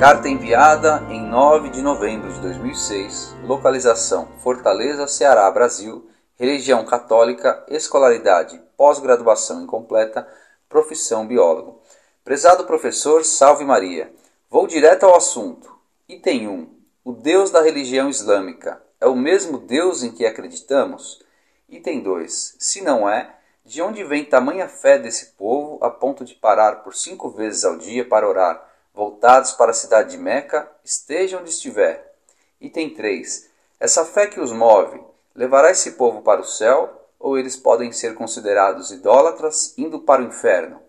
Carta enviada em 9 de novembro de 2006, localização Fortaleza, Ceará, Brasil, religião católica, escolaridade, pós-graduação incompleta, profissão biólogo. Prezado professor, salve Maria. Vou direto ao assunto. Item 1. O Deus da religião islâmica é o mesmo Deus em que acreditamos? Item 2. Se não é, de onde vem tamanha fé desse povo a ponto de parar por cinco vezes ao dia para orar, voltados para a cidade de Meca, esteja onde estiver? Item 3. Essa fé que os move levará esse povo para o céu, ou eles podem ser considerados idólatras indo para o inferno?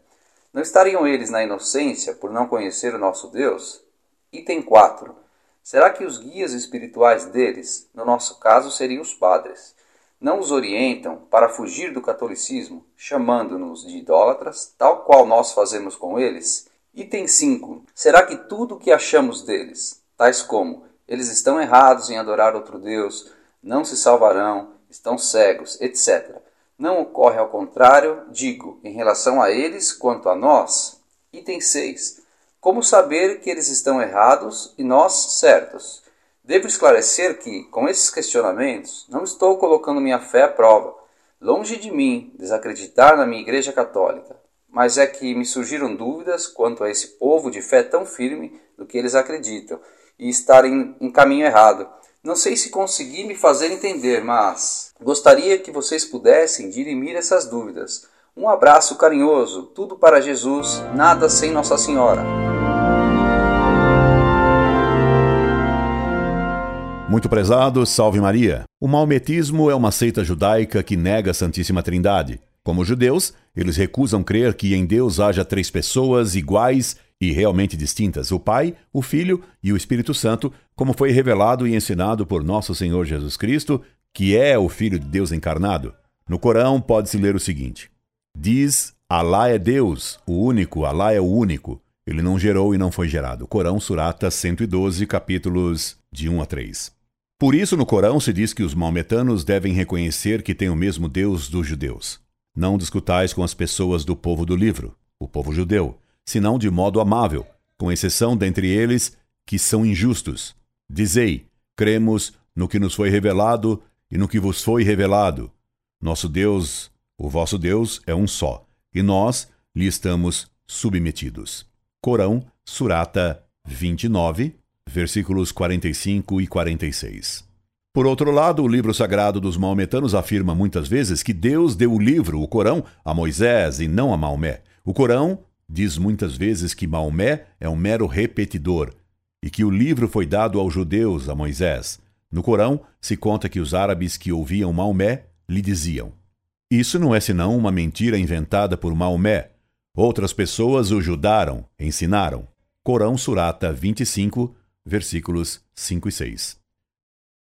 Não estariam eles na inocência por não conhecer o nosso Deus? Item 4. Será que os guias espirituais deles, no nosso caso seriam os padres, não os orientam para fugir do catolicismo, chamando-nos de idólatras, tal qual nós fazemos com eles? Item 5. Será que tudo o que achamos deles, tais como eles estão errados em adorar outro Deus, não se salvarão, estão cegos, etc., não ocorre ao contrário, digo, em relação a eles quanto a nós? Item 6. Como saber que eles estão errados e nós certos? Devo esclarecer que, com esses questionamentos, não estou colocando minha fé à prova. Longe de mim desacreditar na minha Igreja Católica, mas é que me surgiram dúvidas quanto a esse povo de fé tão firme do que eles acreditam e estarem em caminho errado. Não sei se consegui me fazer entender, mas gostaria que vocês pudessem dirimir essas dúvidas. Um abraço carinhoso, tudo para Jesus, nada sem Nossa Senhora. Muito prezado, salve Maria. O maometismo é uma seita judaica que nega a Santíssima Trindade. Como judeus, eles recusam crer que em Deus haja três pessoas iguais e realmente distintas: o Pai, o Filho e o Espírito Santo, como foi revelado e ensinado por nosso Senhor Jesus Cristo, que é o Filho de Deus encarnado. No Corão pode-se ler o seguinte: Diz: Alá é Deus, o único, Alá é o único. Ele não gerou e não foi gerado. Corão Surata 112, capítulos de 1 a 3. Por isso, no Corão se diz que os maometanos devem reconhecer que tem o mesmo Deus dos judeus. Não discutais com as pessoas do povo do livro, o povo judeu, senão de modo amável, com exceção dentre eles que são injustos. Dizei: cremos no que nos foi revelado e no que vos foi revelado. Nosso Deus, o vosso Deus, é um só, e nós lhe estamos submetidos. Corão, Surata 29, versículos 45 e 46. Por outro lado, o livro sagrado dos maometanos afirma muitas vezes que Deus deu o livro, o Corão, a Moisés e não a Maomé. O Corão diz muitas vezes que Maomé é um mero repetidor e que o livro foi dado aos judeus, a Moisés. No Corão, se conta que os árabes que ouviam Maomé lhe diziam: Isso não é senão uma mentira inventada por Maomé. Outras pessoas o ajudaram, ensinaram. Corão Surata 25, versículos 5 e 6.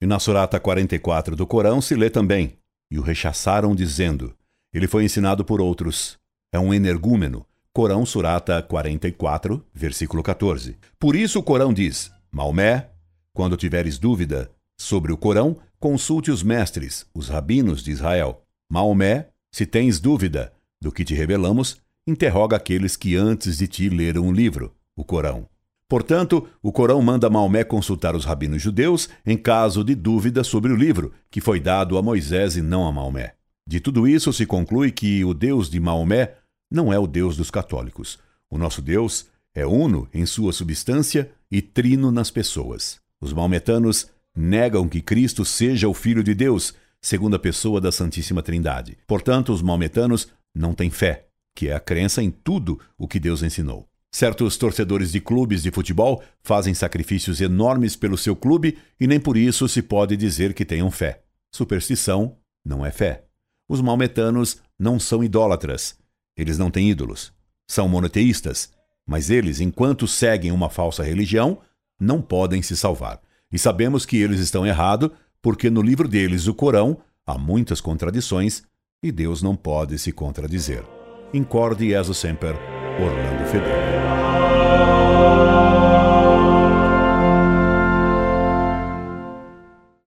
E na Surata 44 do Corão se lê também: E o rechaçaram, dizendo: Ele foi ensinado por outros. É um energúmeno. Corão Surata 44, versículo 14. Por isso o Corão diz: Maomé, quando tiveres dúvida sobre o Corão, consulte os mestres, os rabinos de Israel. Maomé, se tens dúvida do que te revelamos, interroga aqueles que antes de ti leram o livro, o Corão. Portanto, o Corão manda Maomé consultar os rabinos judeus em caso de dúvida sobre o livro, que foi dado a Moisés e não a Maomé. De tudo isso se conclui que o Deus de Maomé não é o Deus dos católicos. O nosso Deus é uno em sua substância e trino nas pessoas. Os maometanos negam que Cristo seja o Filho de Deus, segunda pessoa da Santíssima Trindade. Portanto, os maometanos não têm fé, que é a crença em tudo o que Deus ensinou. Certos torcedores de clubes de futebol fazem sacrifícios enormes pelo seu clube e nem por isso se pode dizer que tenham fé. Superstição não é fé. Os maometanos não são idólatras. Eles não têm ídolos. São monoteístas. Mas eles, enquanto seguem uma falsa religião, não podem se salvar. E sabemos que eles estão errados, porque no livro deles, o Corão, há muitas contradições e Deus não pode se contradizer. Incorde Jesus Semper, Orlando Fedeli.